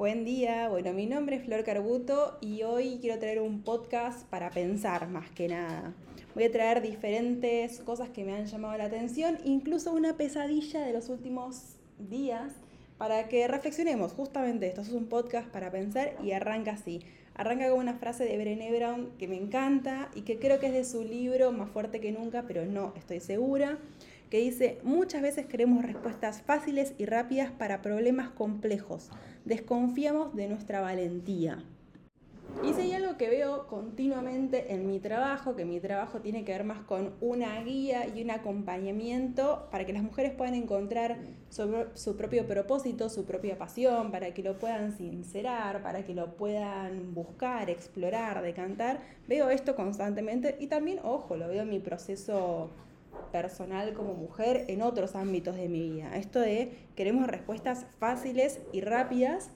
Buen día, bueno, mi nombre es Flor Carbuto y hoy quiero traer un podcast para pensar más que nada. Voy a traer diferentes cosas que me han llamado la atención, incluso una pesadilla de los últimos días para que reflexionemos justamente esto. es un podcast para pensar y arranca así. Arranca con una frase de Brené Brown que me encanta y que creo que es de su libro Más fuerte que nunca, pero no estoy segura, que dice, muchas veces queremos respuestas fáciles y rápidas para problemas complejos. Desconfiamos de nuestra valentía. Y si hay algo que veo continuamente en mi trabajo, que mi trabajo tiene que ver más con una guía y un acompañamiento para que las mujeres puedan encontrar su, propio propósito, su propia pasión, para que lo puedan sincerar, para que lo puedan buscar, explorar, decantar, veo esto constantemente y también, ojo, lo veo en mi proceso personal como mujer en otros ámbitos de mi vida. Esto de queremos respuestas fáciles y rápidas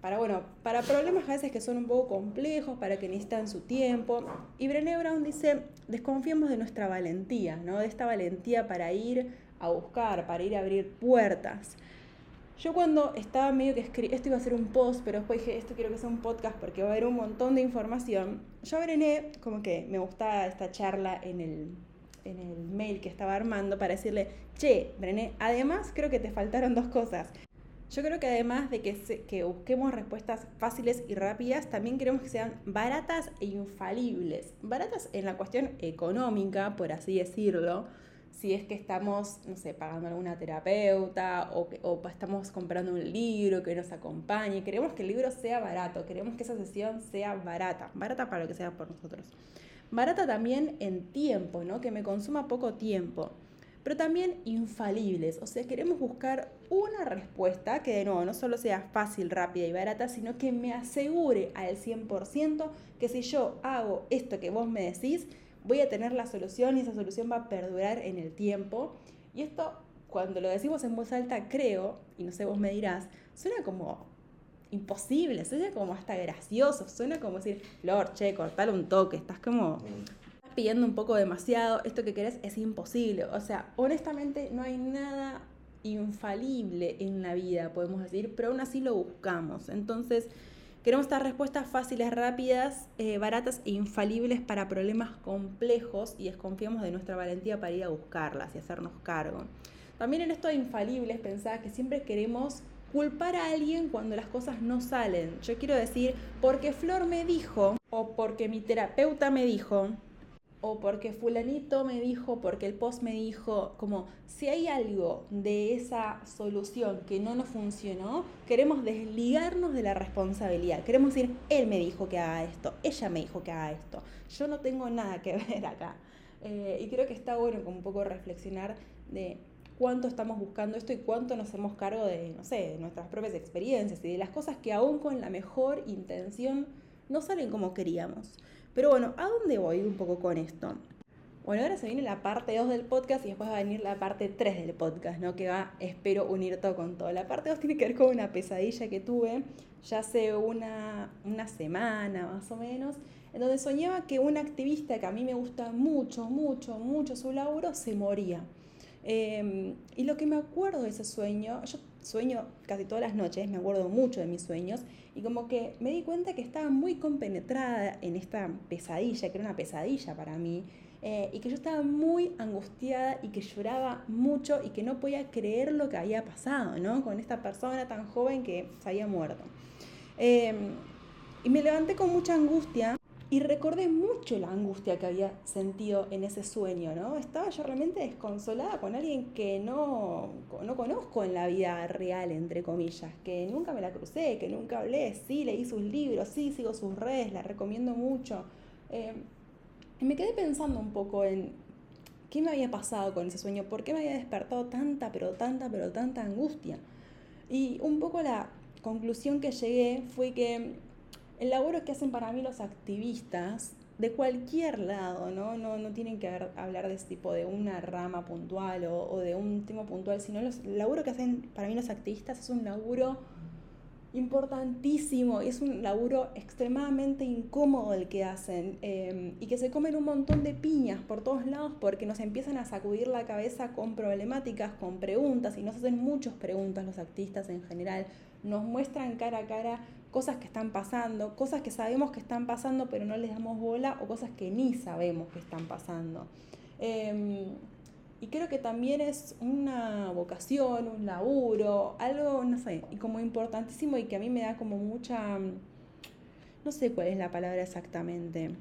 para, bueno, para problemas a veces que son un poco complejos, para que necesitan su tiempo. Y Brené Brown dice, desconfiemos de nuestra valentía, ¿no? De esta valentía para ir a buscar, para ir a abrir puertas. Yo cuando estaba medio que escribí, esto iba a ser un post, pero después dije, esto quiero que sea un podcast porque va a haber un montón de información. Yo Brené, como que me gustaba esta charla en el, en el mail que estaba armando para decirle, che, Brené, además creo que te faltaron dos cosas. Yo creo que además de que, busquemos respuestas fáciles y rápidas, también queremos que sean baratas e infalibles. Baratas en la cuestión económica, por así decirlo, si es que estamos, no sé, pagando alguna terapeuta o, o estamos comprando un libro que nos acompañe. Queremos que el libro sea barato, queremos que esa sesión sea barata, barata para lo que sea por nosotros. Barata también en tiempo, ¿no? Que me consuma poco tiempo pero también infalibles. O sea, queremos buscar una respuesta que de nuevo no solo sea fácil, rápida y barata, sino que me asegure al 100% que si yo hago esto que vos me decís, voy a tener la solución y esa solución va a perdurar en el tiempo. Y esto, cuando lo decimos en voz alta, creo, y no sé, vos me dirás, suena como imposible, suena como hasta gracioso, suena como decir, Flor, che, cortar un toque, estás como pidiendo un poco demasiado, esto que querés es imposible. O sea, honestamente no hay nada infalible en la vida, podemos decir, pero aún así lo buscamos. Entonces, queremos estas respuestas fáciles, rápidas, eh, baratas e infalibles para problemas complejos y desconfiamos de nuestra valentía para ir a buscarlas y hacernos cargo. También en esto de infalibles, pensaba que siempre queremos culpar a alguien cuando las cosas no salen. Yo quiero decir, porque Flor me dijo, o porque mi terapeuta me dijo, o porque fulanito me dijo, porque el post me dijo, como si hay algo de esa solución que no nos funcionó, queremos desligarnos de la responsabilidad. Queremos decir, él me dijo que haga esto, ella me dijo que haga esto, yo no tengo nada que ver acá. Eh, y creo que está bueno como un poco reflexionar de cuánto estamos buscando esto y cuánto nos hacemos cargo de, no sé, de nuestras propias experiencias y de las cosas que aún con la mejor intención no salen como queríamos. Pero bueno, ¿a dónde voy un poco con esto? Bueno, ahora se viene la parte 2 del podcast y después va a venir la parte 3 del podcast, ¿no? Que va, espero, unir todo con todo. La parte 2 tiene que ver con una pesadilla que tuve ya hace una, una semana más o menos, en donde soñaba que un activista que a mí me gusta mucho, mucho, mucho su laburo, se moría. Em, y lo que me acuerdo de ese sueño, yo sueño casi todas las noches, me acuerdo mucho de mis sueños, y como que me di cuenta que estaba muy compenetrada en esta pesadilla, que era una pesadilla para mí, eh, y que yo estaba muy angustiada y que lloraba mucho y que no podía creer lo que había pasado, ¿no? Con esta persona tan joven que se había muerto. Em, y me levanté con mucha angustia y recordé mucho la angustia que había sentido en ese sueño, ¿no? Estaba yo realmente desconsolada con alguien que no, no conozco en la vida real, entre comillas, que nunca me la crucé, que nunca hablé, sí, leí sus libros, sí, sigo sus redes, la recomiendo mucho. Eh, y me quedé pensando un poco en qué me había pasado con ese sueño, por qué me había despertado tanta, pero tanta, pero tanta angustia. Y un poco la conclusión que llegué fue que el laburo que hacen para mí los activistas de cualquier lado, ¿no? No, no tienen que hablar de ese tipo de una rama puntual o, de un tema puntual, sino los, el laburo que hacen para mí los activistas es un laburo importantísimo y es un laburo extremadamente incómodo el que hacen em, y que se comen un montón de piñas por todos lados porque nos empiezan a sacudir la cabeza con problemáticas, con preguntas y nos hacen muchas preguntas los activistas en general nos muestran cara a cara cosas que están pasando, cosas que sabemos que están pasando pero no les damos bola o cosas que ni sabemos que están pasando. Em, y creo que también es una vocación, un laburo, algo, no sé, y como importantísimo y que a mí me da como mucha, no sé cuál es la palabra exactamente,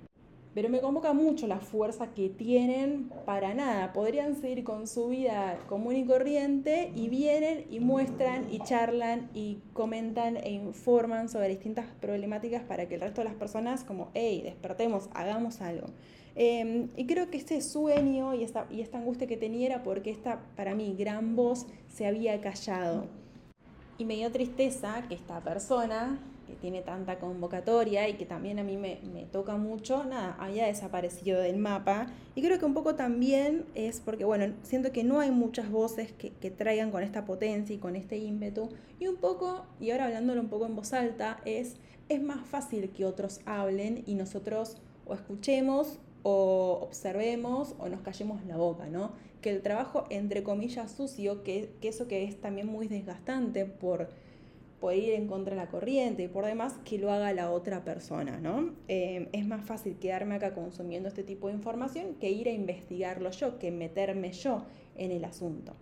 pero me convoca mucho la fuerza que tienen para nada. Podrían seguir con su vida común y corriente y vienen y muestran y charlan y comentan e informan sobre distintas problemáticas para que el resto de las personas como, hey, despertemos, hagamos algo. Em, y creo que este sueño y esta, y esta angustia que tenía era porque esta, para mí, gran voz se había callado. Y me dio tristeza que esta persona que tiene tanta convocatoria y que también a mí me, toca mucho, nada, había desaparecido del mapa. Y creo que un poco también es porque, bueno, siento que no hay muchas voces que, que traigan con esta potencia y con este ímpetu. Y un poco, y ahora hablándolo un poco en voz alta, es, es más fácil que otros hablen y nosotros o escuchemos o observemos o nos callemos la boca, ¿no? Que el trabajo, entre comillas, sucio, que, que eso que es también muy desgastante por por ir en contra de la corriente y por demás, que lo haga la otra persona, ¿no? Eh, es más fácil quedarme acá consumiendo este tipo de información que ir a investigarlo yo, que meterme yo en el asunto.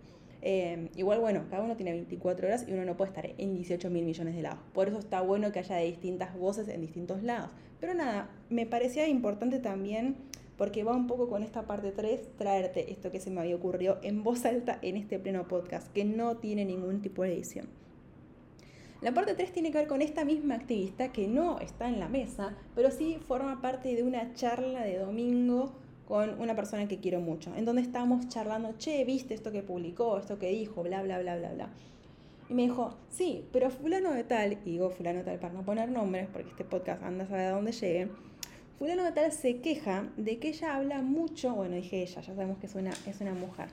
Eh, igual, bueno, cada uno tiene 24 horas y uno no puede estar en 18 mil millones de lados. Por eso está bueno que haya distintas voces en distintos lados. Pero nada, me parecía importante también, porque va un poco con esta parte 3, traerte esto que se me había ocurrido en voz alta en este pleno podcast, que no tiene ningún tipo de edición. La parte 3 tiene que ver con esta misma activista que no está en la mesa, pero sí forma parte de una charla de domingo con una persona que quiero mucho, en donde estábamos charlando, che, viste esto que publicó, esto que dijo, bla, bla, bla, bla, bla. Y me dijo, sí, pero fulano de tal, y digo fulano de tal para no poner nombres, porque este podcast anda a saber a dónde llegue, fulano de tal se queja de que ella habla mucho, bueno, dije ella, ya sabemos que es una, es una mujer,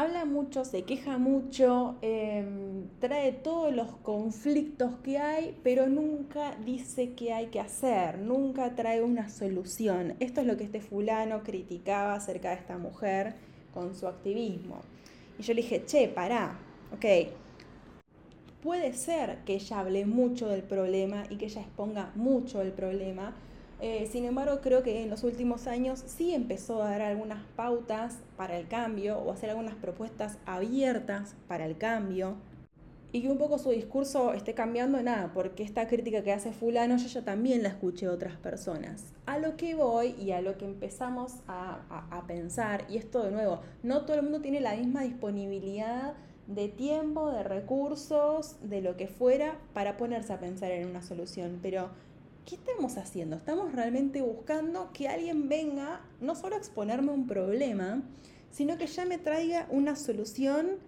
habla mucho, se queja mucho, em, trae todos los conflictos que hay, pero nunca dice qué hay que hacer, nunca trae una solución. Esto es lo que este fulano criticaba acerca de esta mujer con su activismo. Y yo le dije, che, pará, ok. Puede ser que ella hable mucho del problema y que ella exponga mucho el problema, eh, sin embargo, creo que en los últimos años sí empezó a dar algunas pautas para el cambio o hacer algunas propuestas abiertas para el cambio. Y que un poco su discurso esté cambiando, nada, porque esta crítica que hace fulano yo ya también la escuché de otras personas. A lo que voy y a lo que empezamos a, a pensar, y esto de nuevo, no todo el mundo tiene la misma disponibilidad de tiempo, de recursos, de lo que fuera, para ponerse a pensar en una solución, pero ¿qué estamos haciendo? Estamos realmente buscando que alguien venga no solo a exponerme un problema, sino que ya me traiga una solución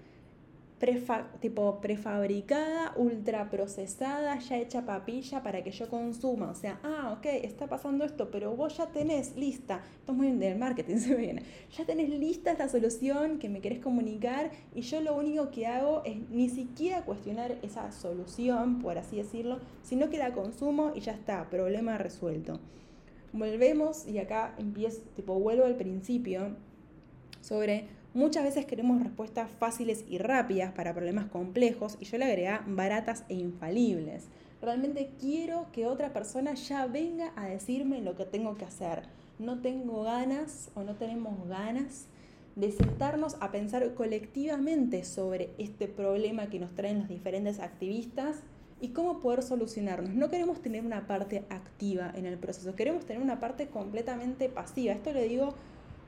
tipo prefabricada, ultraprocesada, ya hecha papilla para que yo consuma. O sea, ah, ok, está pasando esto, pero vos ya tenés lista, esto es muy del marketing, se viene, ya tenés lista esta solución que me querés comunicar y yo lo único que hago es ni siquiera cuestionar esa solución, por así decirlo, sino que la consumo y ya está, problema resuelto. Volvemos y acá empiezo, tipo, vuelvo al principio sobre Muchas veces queremos respuestas fáciles y rápidas para problemas complejos y yo le agregué baratas e infalibles. Realmente quiero que otra persona ya venga a decirme lo que tengo que hacer. No tengo ganas o no tenemos ganas de sentarnos a pensar colectivamente sobre este problema que nos traen los diferentes activistas y cómo poder solucionarnos. No queremos tener una parte activa en el proceso, queremos tener una parte completamente pasiva. Esto lo digo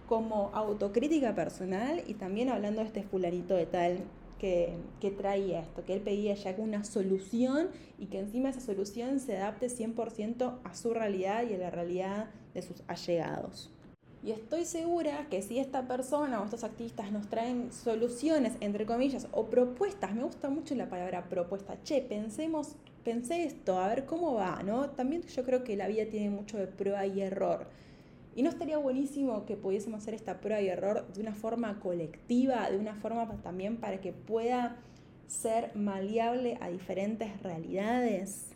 como autocrítica personal y también hablando de este fularito de tal que, que, traía esto, que él pedía ya una solución y que encima esa solución se adapte 100% a su realidad y a la realidad de sus allegados. Y estoy segura que si esta persona o estos activistas nos traen soluciones, entre comillas, o propuestas, me gusta mucho la palabra propuesta, che, pensemos, pensé esto, a ver cómo va, ¿no? También yo creo que la vida tiene mucho de prueba y error. Y no estaría buenísimo que pudiésemos hacer esta prueba y error de una forma colectiva, de una forma también para que pueda ser maleable a diferentes realidades.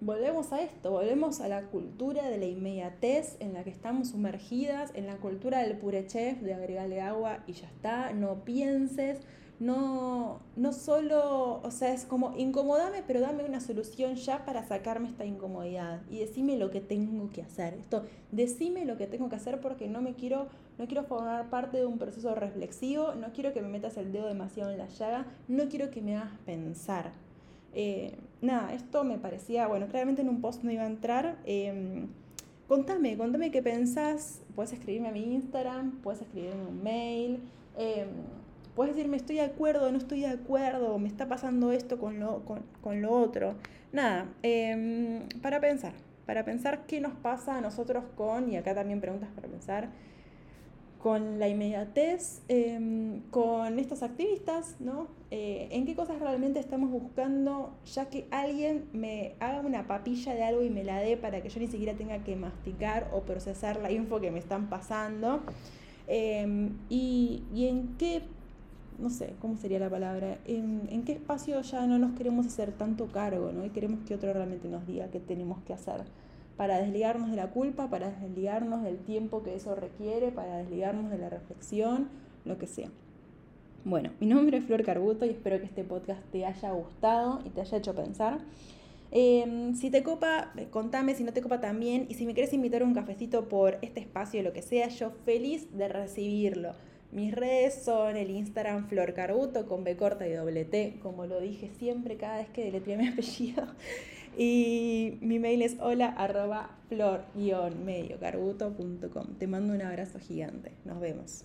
Volvemos a esto, volvemos a la cultura de la inmediatez en la que estamos sumergidas, en la cultura del pure chef, de agregarle agua y ya está, no pienses, no, no solo, o sea, es como incomodame, pero dame una solución ya para sacarme esta incomodidad y decime lo que tengo que hacer. Esto, decime lo que tengo que hacer porque no me quiero, no quiero formar parte de un proceso reflexivo, no quiero que me metas el dedo demasiado en la llaga, no quiero que me hagas pensar. Eh, nada, esto me parecía, bueno, claramente en un post no iba a entrar. Em, contame, contame qué pensás. Puedes escribirme a mi Instagram, puedes escribirme un mail. Eh, puedes decirme estoy de acuerdo, no estoy de acuerdo, me está pasando esto con lo, con, lo otro. Nada, em, para pensar, para pensar qué nos pasa a nosotros con, y acá también preguntas para pensar, con la inmediatez, em, con estos activistas, ¿no? Eh, ¿En qué cosas realmente estamos buscando, ya que alguien me haga una papilla de algo y me la dé para que yo ni siquiera tenga que masticar o procesar la info que me están pasando? Em, y, y, en qué, no sé, ¿cómo sería la palabra? En, qué espacio ya no nos queremos hacer tanto cargo, ¿no? Y queremos que otro realmente nos diga qué tenemos que hacer para desligarnos de la culpa, para desligarnos del tiempo que eso requiere, para desligarnos de la reflexión, lo que sea. Bueno, mi nombre es Flor Carbuto y espero que este podcast te haya gustado y te haya hecho pensar. Em, si te copa, contame, si no te copa también. Y si me quieres invitar a un cafecito por este espacio, lo que sea, yo feliz de recibirlo. Mis redes son el Instagram Flor Carbuto con B corta y doble T, como lo dije siempre cada vez que deletré mi apellido. Y mi mail es hola arroba flor-mediocarbuto.com. Te mando un abrazo gigante. Nos vemos.